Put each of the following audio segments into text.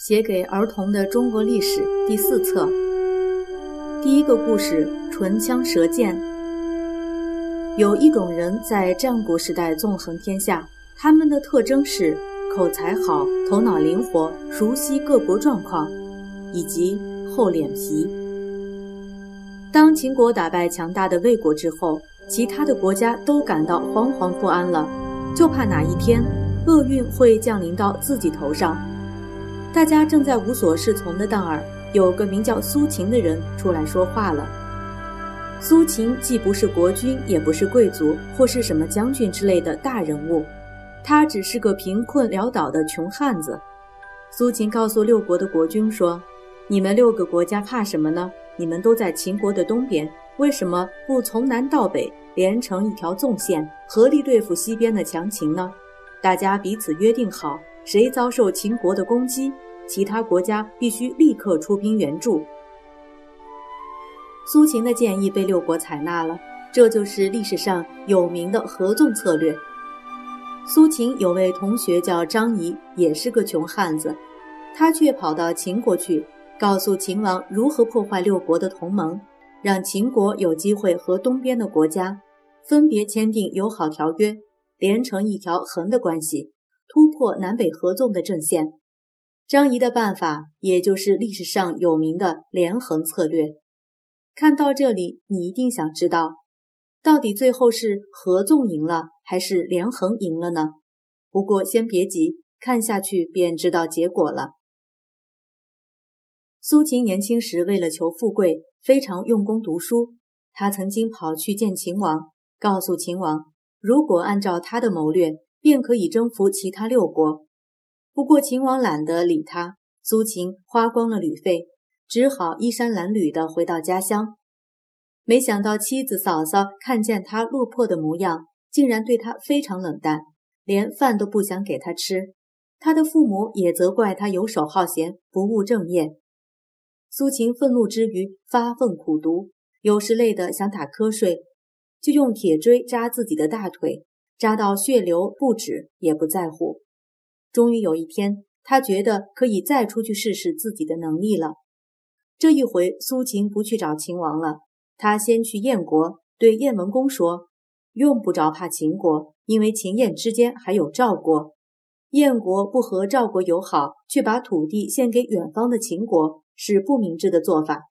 写给儿童的中国历史第四册，第一个故事：唇枪舌剑。有一种人在战国时代纵横天下，他们的特征是口才好、头脑灵活、熟悉各国状况，以及厚脸皮。当秦国打败强大的魏国之后，其他的国家都感到惶惶不安了，就怕哪一天厄运会降临到自己头上。大家正在无所适从的当儿，有个名叫苏秦的人出来说话了。苏秦既不是国君，也不是贵族，或是什么将军之类的大人物，他只是个贫困潦倒的穷汉子。苏秦告诉六国的国君说：“你们六个国家怕什么呢？你们都在秦国的东边，为什么不从南到北连成一条纵线，合力对付西边的强秦呢？大家彼此约定好。”谁遭受秦国的攻击，其他国家必须立刻出兵援助。苏秦的建议被六国采纳了，这就是历史上有名的合纵策略。苏秦有位同学叫张仪，也是个穷汉子，他却跑到秦国去，告诉秦王如何破坏六国的同盟，让秦国有机会和东边的国家分别签订友好条约，连成一条横的关系。突破南北合纵的阵线，张仪的办法也就是历史上有名的连横策略。看到这里，你一定想知道，到底最后是合纵赢了还是连横赢了呢？不过先别急，看下去便知道结果了。苏秦年轻时为了求富贵，非常用功读书。他曾经跑去见秦王，告诉秦王，如果按照他的谋略。便可以征服其他六国。不过秦王懒得理他，苏秦花光了旅费，只好衣衫褴褛地回到家乡。没想到妻子嫂嫂看见他落魄的模样，竟然对他非常冷淡，连饭都不想给他吃。他的父母也责怪他游手好闲，不务正业。苏秦愤怒之余发愤苦读，有时累得想打瞌睡，就用铁锥扎自己的大腿。扎到血流不止也不在乎。终于有一天，他觉得可以再出去试试自己的能力了。这一回，苏秦不去找秦王了，他先去燕国，对燕文公说：“用不着怕秦国，因为秦燕之间还有赵国。燕国不和赵国友好，却把土地献给远方的秦国，是不明智的做法。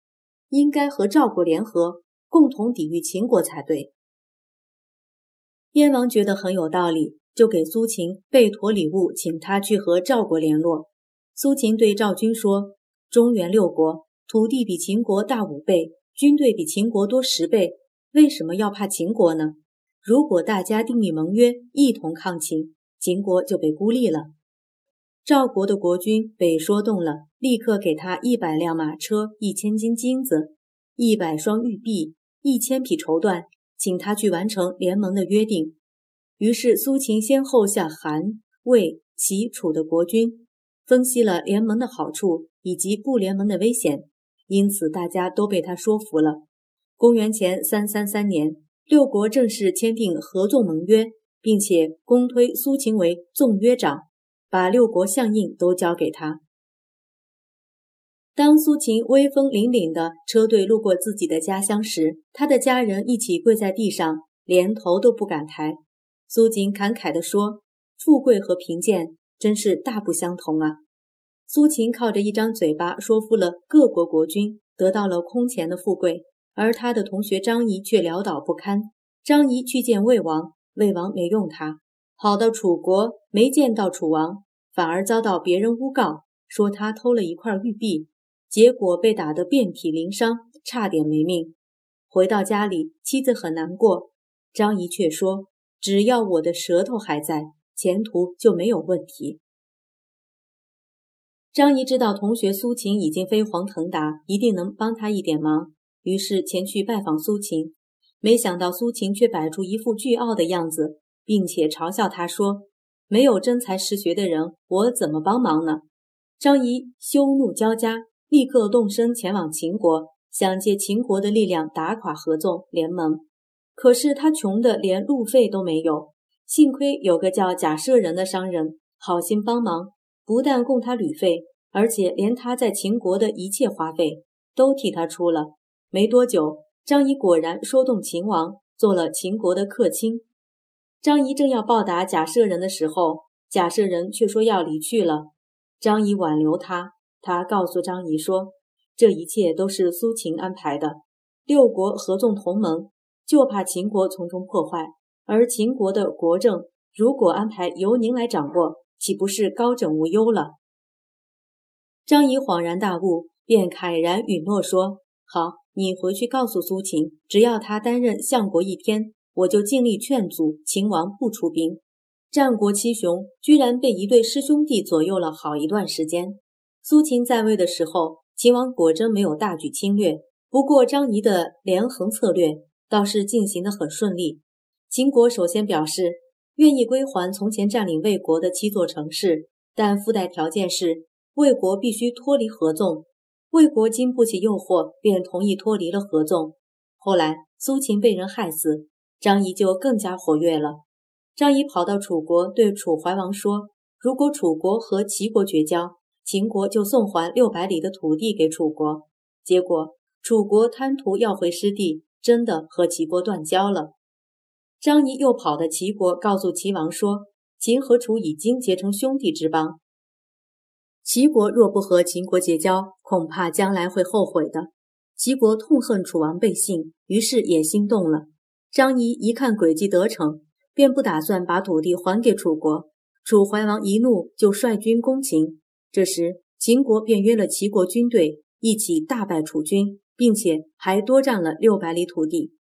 应该和赵国联合，共同抵御秦国才对。”燕王觉得很有道理，就给苏秦备妥礼物，请他去和赵国联络。苏秦对赵军说：“中原六国土地比秦国大五倍，军队比秦国多十倍，为什么要怕秦国呢？如果大家订立盟约，一同抗秦，秦国就被孤立了。”赵国的国君被说动了，立刻给他一百辆马车、一千斤金子、一百双玉璧、一千匹绸缎。请他去完成联盟的约定。于是苏秦先后向韩、魏、齐、楚的国君分析了联盟的好处以及不联盟的危险，因此大家都被他说服了。公元前三三三年，六国正式签订合纵盟约，并且公推苏秦为纵约长，把六国相印都交给他。当苏秦威风凛凛的车队路过自己的家乡时，他的家人一起跪在地上，连头都不敢抬。苏秦感慨地说：“富贵和贫贱真是大不相同啊！”苏秦靠着一张嘴巴说服了各国国君，得到了空前的富贵，而他的同学张仪却潦倒不堪。张仪去见魏王，魏王没用他；跑到楚国，没见到楚王，反而遭到别人诬告，说他偷了一块玉璧。结果被打得遍体鳞伤，差点没命。回到家里，妻子很难过。张仪却说：“只要我的舌头还在，前途就没有问题。”张仪知道同学苏秦已经飞黄腾达，一定能帮他一点忙，于是前去拜访苏秦。没想到苏秦却摆出一副倨傲的样子，并且嘲笑他说：“没有真才实学的人，我怎么帮忙呢？”张仪羞怒交加。立刻动身前往秦国，想借秦国的力量打垮合纵联盟。可是他穷的连路费都没有，幸亏有个叫贾舍人的商人好心帮忙，不但供他旅费，而且连他在秦国的一切花费都替他出了。没多久，张仪果然说动秦王，做了秦国的客卿。张仪正要报答贾舍人的时候，贾舍人却说要离去了。张仪挽留他，他告诉张仪说：“这一切都是苏秦安排的，六国合纵同盟，就怕秦国从中破坏。而秦国的国政，如果安排由您来掌握，岂不是高枕无忧了？”张仪恍然大悟，便慨然允诺说：“好，你回去告诉苏秦，只要他担任相国一天。”我就尽力劝阻秦王不出兵，战国七雄居然被一对师兄弟左右了好一段时间。苏秦在位的时候，秦王果真没有大举侵略。不过张仪的连横策略倒是进行得很顺利。秦国首先表示愿意归还从前占领魏国的七座城市，但附带条件是魏国必须脱离合纵。魏国经不起诱惑，便同意脱离了合纵。后来苏秦被人害死。张仪就更加活跃了。张仪跑到楚国，对楚怀王说：“如果楚国和齐国绝交，秦国就送还六百里的土地给楚国。”结果，楚国贪图要回失地，真的和齐国断交了。张仪又跑到齐国，告诉齐王说：“秦和楚已经结成兄弟之邦，齐国若不和秦国结交，恐怕将来会后悔的。”齐国痛恨楚王背信，于是也心动了。张仪一看诡计得逞，便不打算把土地还给楚国。楚怀王一怒，就率军攻秦。这时，秦国便约了齐国军队一起大败楚军，并且还多占了六百里土地。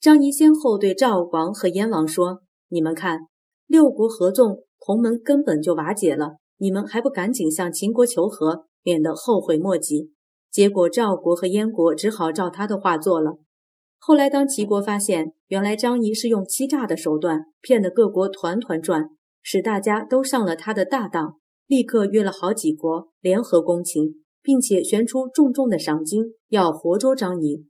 张仪先后对赵王和燕王说：“你们看，六国合纵同盟根本就瓦解了，你们还不赶紧向秦国求和，免得后悔莫及。”结果，赵国和燕国只好照他的话做了。后来，当齐国发现原来张仪是用欺诈的手段骗得各国团团转，使大家都上了他的大当，立刻约了好几国联合攻秦，并且悬出重重的赏金，要活捉张仪。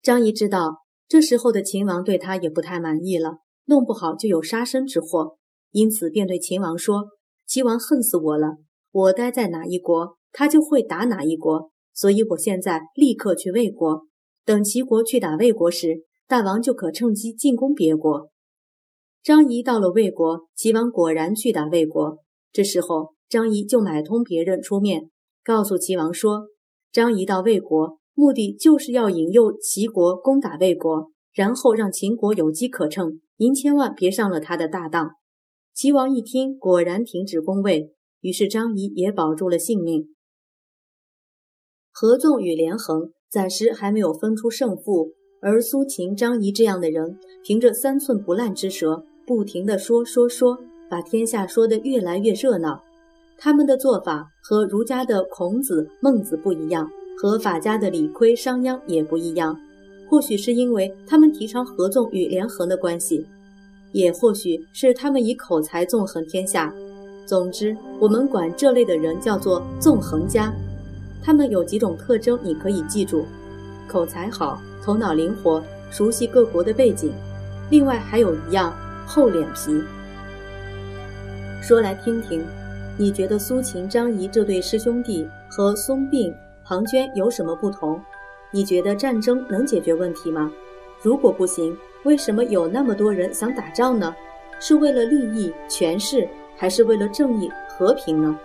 张仪知道这时候的秦王对他也不太满意了，弄不好就有杀身之祸，因此便对秦王说：“齐王恨死我了，我待在哪一国，他就会打哪一国，所以我现在立刻去魏国。”等齐国去打魏国时，大王就可趁机进攻别国。张仪到了魏国，齐王果然去打魏国。这时候，张仪就买通别人出面，告诉齐王说：“张仪到魏国，目的就是要引诱齐国攻打魏国，然后让秦国有机可乘。您千万别上了他的大当。”齐王一听，果然停止攻魏，于是张仪也保住了性命。合纵与连横。暂时还没有分出胜负，而苏秦、张仪这样的人，凭着三寸不烂之舌，不停地说说说，把天下说得越来越热闹。他们的做法和儒家的孔子、孟子不一样，和法家的李悝、商鞅也不一样。或许是因为他们提倡合纵与连横的关系，也或许是他们以口才纵横天下。总之，我们管这类的人叫做纵横家。他们有几种特征，你可以记住：口才好，头脑灵活，熟悉各国的背景。另外还有一样，厚脸皮。说来听听，你觉得苏秦、张仪这对师兄弟和孙膑、庞涓有什么不同？你觉得战争能解决问题吗？如果不行，为什么有那么多人想打仗呢？是为了利益、权势，还是为了正义、和平呢？